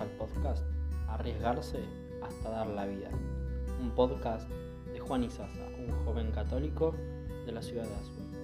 al podcast Arriesgarse hasta dar la vida. Un podcast de Juan Isaza, un joven católico de la ciudad de Asunción.